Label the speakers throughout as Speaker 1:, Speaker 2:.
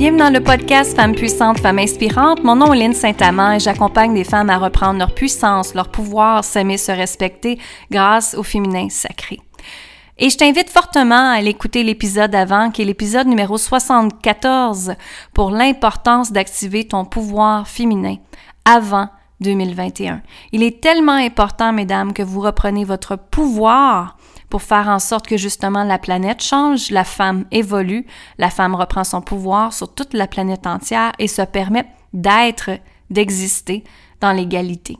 Speaker 1: Bienvenue dans le podcast Femmes puissantes, Femmes inspirantes. Mon nom est Lynne Saint-Amand et j'accompagne des femmes à reprendre leur puissance, leur pouvoir, s'aimer, se respecter grâce au féminin sacré. Et je t'invite fortement à aller écouter l'épisode avant, qui est l'épisode numéro 74, pour l'importance d'activer ton pouvoir féminin avant 2021. Il est tellement important, mesdames, que vous repreniez votre pouvoir pour faire en sorte que justement la planète change, la femme évolue, la femme reprend son pouvoir sur toute la planète entière et se permet d'être, d'exister dans l'égalité.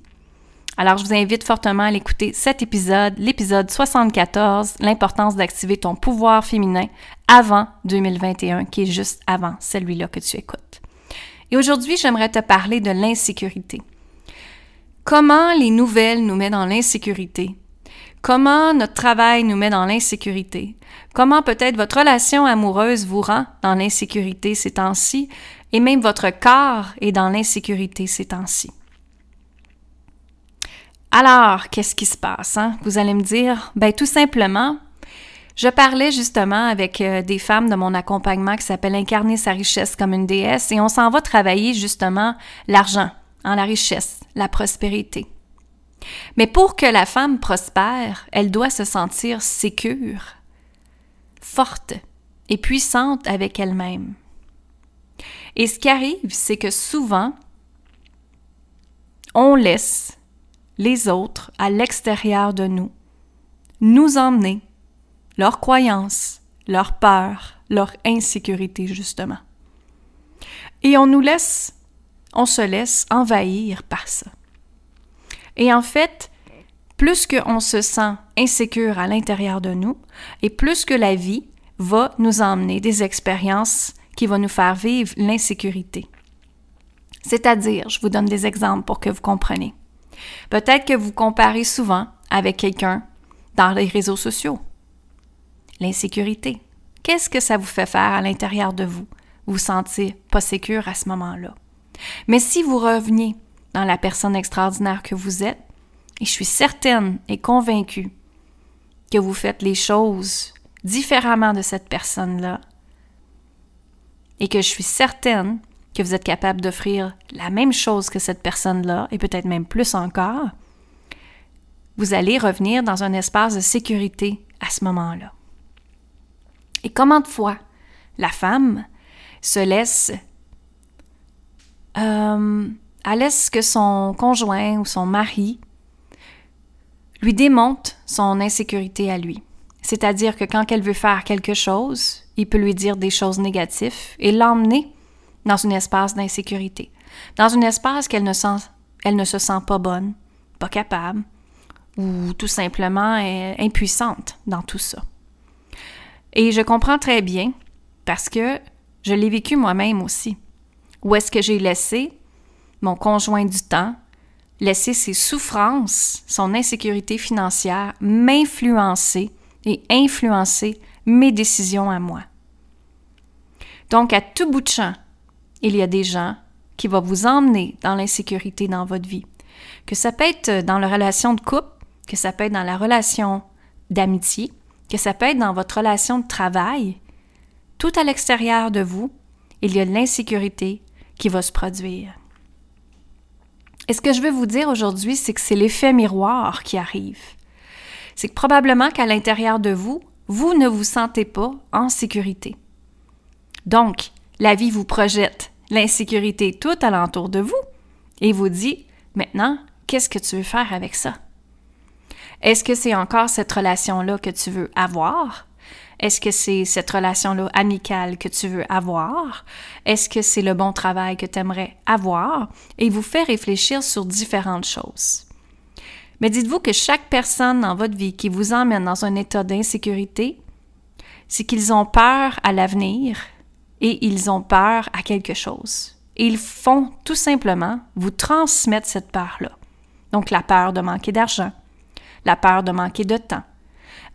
Speaker 1: Alors, je vous invite fortement à l'écouter cet épisode, l'épisode 74, l'importance d'activer ton pouvoir féminin avant 2021, qui est juste avant celui-là que tu écoutes. Et aujourd'hui, j'aimerais te parler de l'insécurité. Comment les nouvelles nous mettent dans l'insécurité? Comment notre travail nous met dans l'insécurité? Comment peut-être votre relation amoureuse vous rend dans l'insécurité ces temps-ci? Et même votre corps est dans l'insécurité ces temps-ci? Alors, qu'est-ce qui se passe? Hein? Vous allez me dire, ben tout simplement, je parlais justement avec euh, des femmes de mon accompagnement qui s'appelle Incarner sa richesse comme une déesse et on s'en va travailler justement l'argent, en la richesse, la prospérité. Mais pour que la femme prospère, elle doit se sentir sécure, forte et puissante avec elle-même. Et ce qui arrive, c'est que souvent, on laisse les autres à l'extérieur de nous nous emmener leurs croyances, leurs peurs, leur insécurité, justement. Et on nous laisse, on se laisse envahir par ça. Et en fait, plus qu'on se sent insécure à l'intérieur de nous, et plus que la vie va nous emmener des expériences qui vont nous faire vivre l'insécurité. C'est-à-dire, je vous donne des exemples pour que vous compreniez. Peut-être que vous comparez souvent avec quelqu'un dans les réseaux sociaux. L'insécurité. Qu'est-ce que ça vous fait faire à l'intérieur de vous? Vous sentez pas sécure à ce moment-là. Mais si vous reveniez dans la personne extraordinaire que vous êtes. Et je suis certaine et convaincue que vous faites les choses différemment de cette personne-là. Et que je suis certaine que vous êtes capable d'offrir la même chose que cette personne-là, et peut-être même plus encore, vous allez revenir dans un espace de sécurité à ce moment-là. Et comment de fois la femme se laisse euh, elle laisse que son conjoint ou son mari lui démonte son insécurité à lui. C'est-à-dire que quand elle veut faire quelque chose, il peut lui dire des choses négatives et l'emmener dans un espace d'insécurité, dans un espace qu'elle ne, elle ne se sent pas bonne, pas capable, ou tout simplement impuissante dans tout ça. Et je comprends très bien parce que je l'ai vécu moi-même aussi. Où est-ce que j'ai laissé mon conjoint du temps, laisser ses souffrances, son insécurité financière m'influencer et influencer mes décisions à moi. Donc, à tout bout de champ, il y a des gens qui vont vous emmener dans l'insécurité dans votre vie. Que ça peut être dans la relation de couple, que ça peut être dans la relation d'amitié, que ça peut être dans votre relation de travail. Tout à l'extérieur de vous, il y a l'insécurité qui va se produire. Et ce que je veux vous dire aujourd'hui, c'est que c'est l'effet miroir qui arrive. C'est que probablement qu'à l'intérieur de vous, vous ne vous sentez pas en sécurité. Donc, la vie vous projette l'insécurité tout alentour de vous et vous dit, maintenant, qu'est-ce que tu veux faire avec ça? Est-ce que c'est encore cette relation-là que tu veux avoir? Est-ce que c'est cette relation-là amicale que tu veux avoir? Est-ce que c'est le bon travail que tu aimerais avoir? Et vous fait réfléchir sur différentes choses. Mais dites-vous que chaque personne dans votre vie qui vous emmène dans un état d'insécurité, c'est qu'ils ont peur à l'avenir et ils ont peur à quelque chose. Et ils font tout simplement vous transmettre cette peur-là. Donc la peur de manquer d'argent, la peur de manquer de temps,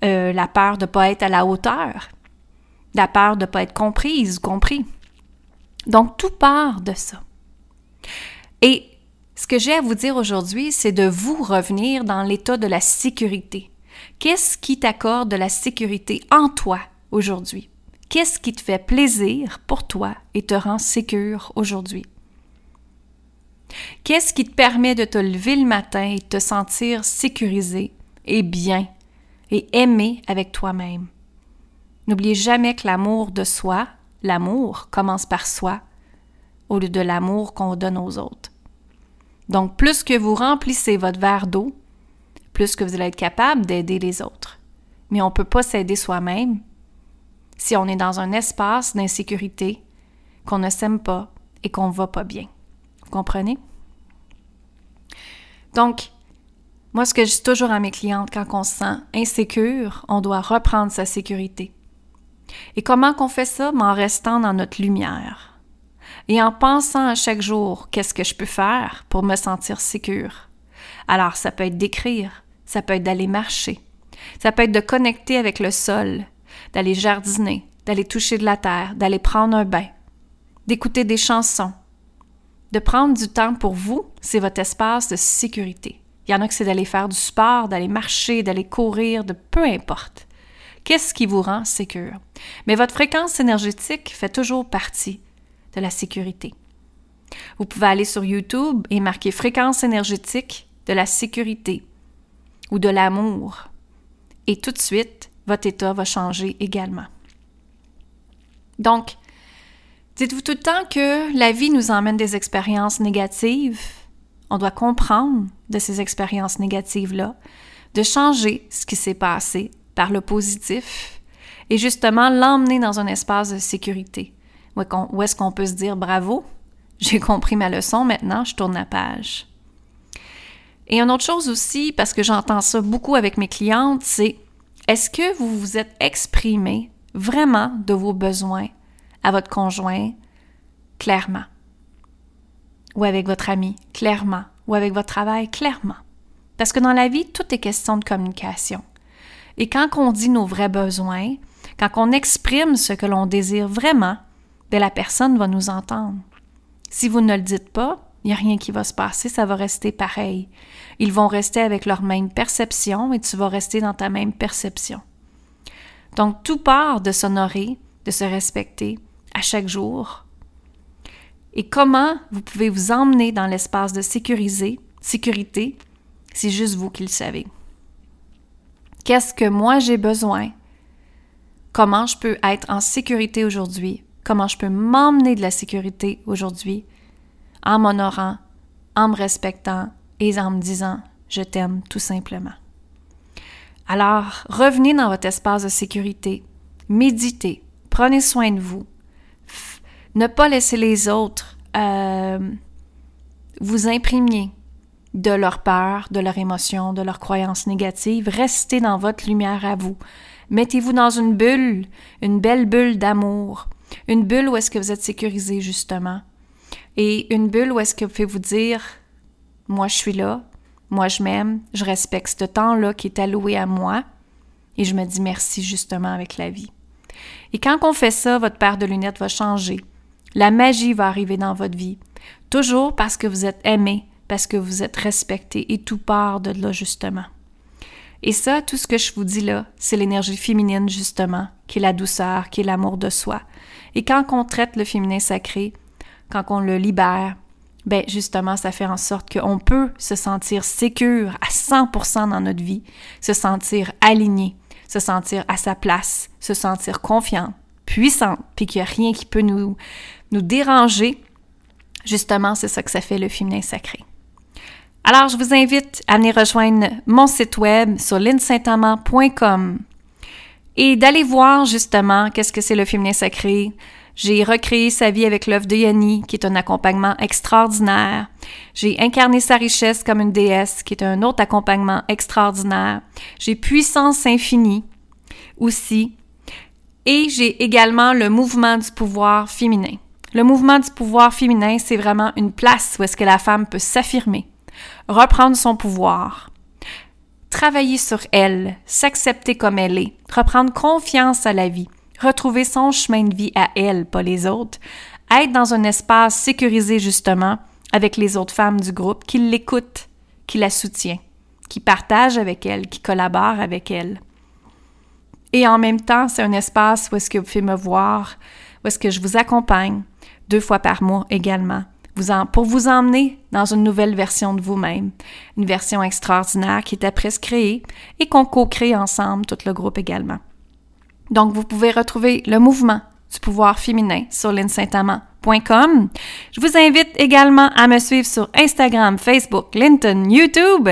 Speaker 1: euh, la peur de ne pas être à la hauteur, la peur de ne pas être comprise ou compris. Donc, tout part de ça. Et ce que j'ai à vous dire aujourd'hui, c'est de vous revenir dans l'état de la sécurité. Qu'est-ce qui t'accorde de la sécurité en toi aujourd'hui? Qu'est-ce qui te fait plaisir pour toi et te rend sécure aujourd'hui? Qu'est-ce qui te permet de te lever le matin et de te sentir sécurisé et bien? Et aimé avec toi-même? N'oubliez jamais que l'amour de soi, l'amour commence par soi au lieu de l'amour qu'on donne aux autres. Donc, plus que vous remplissez votre verre d'eau, plus que vous allez être capable d'aider les autres. Mais on ne peut pas s'aider soi-même si on est dans un espace d'insécurité, qu'on ne s'aime pas et qu'on ne va pas bien. Vous comprenez? Donc, moi, ce que je dis toujours à mes clientes quand on se sent insécure, on doit reprendre sa sécurité. Et comment qu'on fait ça? En restant dans notre lumière. Et en pensant à chaque jour, qu'est-ce que je peux faire pour me sentir sécure? Alors, ça peut être d'écrire, ça peut être d'aller marcher, ça peut être de connecter avec le sol, d'aller jardiner, d'aller toucher de la terre, d'aller prendre un bain, d'écouter des chansons, de prendre du temps pour vous, c'est votre espace de sécurité. Il y en a que c'est d'aller faire du sport, d'aller marcher, d'aller courir, de peu importe. Qu'est-ce qui vous rend sécure? Mais votre fréquence énergétique fait toujours partie de la sécurité. Vous pouvez aller sur YouTube et marquer fréquence énergétique de la sécurité ou de l'amour. Et tout de suite, votre état va changer également. Donc, dites-vous tout le temps que la vie nous emmène des expériences négatives. On doit comprendre de ces expériences négatives-là, de changer ce qui s'est passé par le positif et justement l'emmener dans un espace de sécurité où est-ce qu'on peut se dire bravo, j'ai compris ma leçon, maintenant je tourne la page. Et une autre chose aussi, parce que j'entends ça beaucoup avec mes clientes, c'est est-ce que vous vous êtes exprimé vraiment de vos besoins à votre conjoint clairement? Ou avec votre ami clairement? Ou avec votre travail clairement? Parce que dans la vie, tout est question de communication. Et quand on dit nos vrais besoins, quand on exprime ce que l'on désire vraiment, bien, la personne va nous entendre. Si vous ne le dites pas, il n'y a rien qui va se passer, ça va rester pareil. Ils vont rester avec leur même perception et tu vas rester dans ta même perception. Donc, tout part de s'honorer, de se respecter à chaque jour. Et comment vous pouvez vous emmener dans l'espace de sécuriser, sécurité, c'est juste vous qui le savez. Qu'est-ce que moi j'ai besoin? Comment je peux être en sécurité aujourd'hui? Comment je peux m'emmener de la sécurité aujourd'hui? en m'honorant, en me respectant et en me disant je t'aime tout simplement. Alors, revenez dans votre espace de sécurité, méditez, prenez soin de vous, ne pas laisser les autres euh, vous imprimer de leur peur, de leur émotion, de leurs croyances négatives. Restez dans votre lumière à vous. Mettez-vous dans une bulle, une belle bulle d'amour, une bulle où est-ce que vous êtes sécurisé justement et une bulle où est-ce que vous pouvez vous dire moi je suis là, moi je m'aime, je respecte ce temps-là qui est alloué à moi et je me dis merci justement avec la vie. Et quand on fait ça, votre paire de lunettes va changer. La magie va arriver dans votre vie. Toujours parce que vous êtes aimé, parce que vous êtes respecté et tout part de là justement. Et ça, tout ce que je vous dis là, c'est l'énergie féminine justement, qui est la douceur, qui est l'amour de soi. Et quand on traite le féminin sacré, quand on le libère, ben justement, ça fait en sorte qu'on peut se sentir sécure à 100% dans notre vie, se sentir aligné, se sentir à sa place, se sentir confiante, puissante, puis qu'il n'y a rien qui peut nous, déranger. Justement, c'est ça que ça fait le féminin sacré. Alors, je vous invite à venir rejoindre mon site web sur linsaintamant.com et d'aller voir justement qu'est-ce que c'est le féminin sacré, j'ai recréé sa vie avec l'œuvre de Yanni, qui est un accompagnement extraordinaire. J'ai incarné sa richesse comme une déesse, qui est un autre accompagnement extraordinaire. J'ai puissance infinie aussi. Et j'ai également le mouvement du pouvoir féminin. Le mouvement du pouvoir féminin, c'est vraiment une place où est-ce que la femme peut s'affirmer, reprendre son pouvoir, travailler sur elle, s'accepter comme elle est, reprendre confiance à la vie, retrouver son chemin de vie à elle, pas les autres, être dans un espace sécurisé justement avec les autres femmes du groupe qui l'écoutent, qui la soutiennent, qui partagent avec elle, qui collaborent avec elle. Et en même temps, c'est un espace où est-ce que vous pouvez me voir, où est-ce que je vous accompagne deux fois par mois également, pour vous emmener dans une nouvelle version de vous-même, une version extraordinaire qui était presque créée et qu'on co-crée ensemble, tout le groupe également. Donc, vous pouvez retrouver le mouvement du pouvoir féminin sur Je vous invite également à me suivre sur Instagram, Facebook, LinkedIn, YouTube.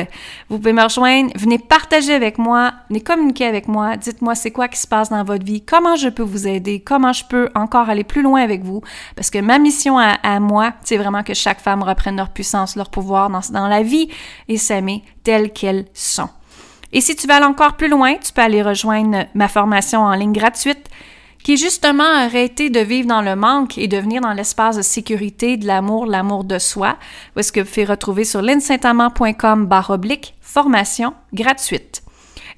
Speaker 1: Vous pouvez me rejoindre, venez partager avec moi, venez communiquer avec moi, dites-moi c'est quoi qui se passe dans votre vie, comment je peux vous aider, comment je peux encore aller plus loin avec vous, parce que ma mission à, moi, c'est vraiment que chaque femme reprenne leur puissance, leur pouvoir dans, dans la vie et s'aimer telles qu'elles sont. Et si tu veux aller encore plus loin, tu peux aller rejoindre ma formation en ligne gratuite qui justement arrêter de vivre dans le manque et de venir dans l'espace de sécurité, de l'amour, l'amour de soi, où est-ce que vous pouvez retrouver sur linsaintamant.com barre oblique formation gratuite.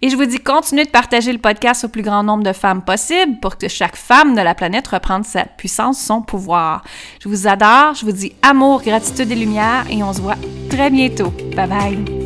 Speaker 1: Et je vous dis, continuez de partager le podcast au plus grand nombre de femmes possible pour que chaque femme de la planète reprenne sa puissance, son pouvoir. Je vous adore, je vous dis amour, gratitude et lumière et on se voit très bientôt. Bye bye!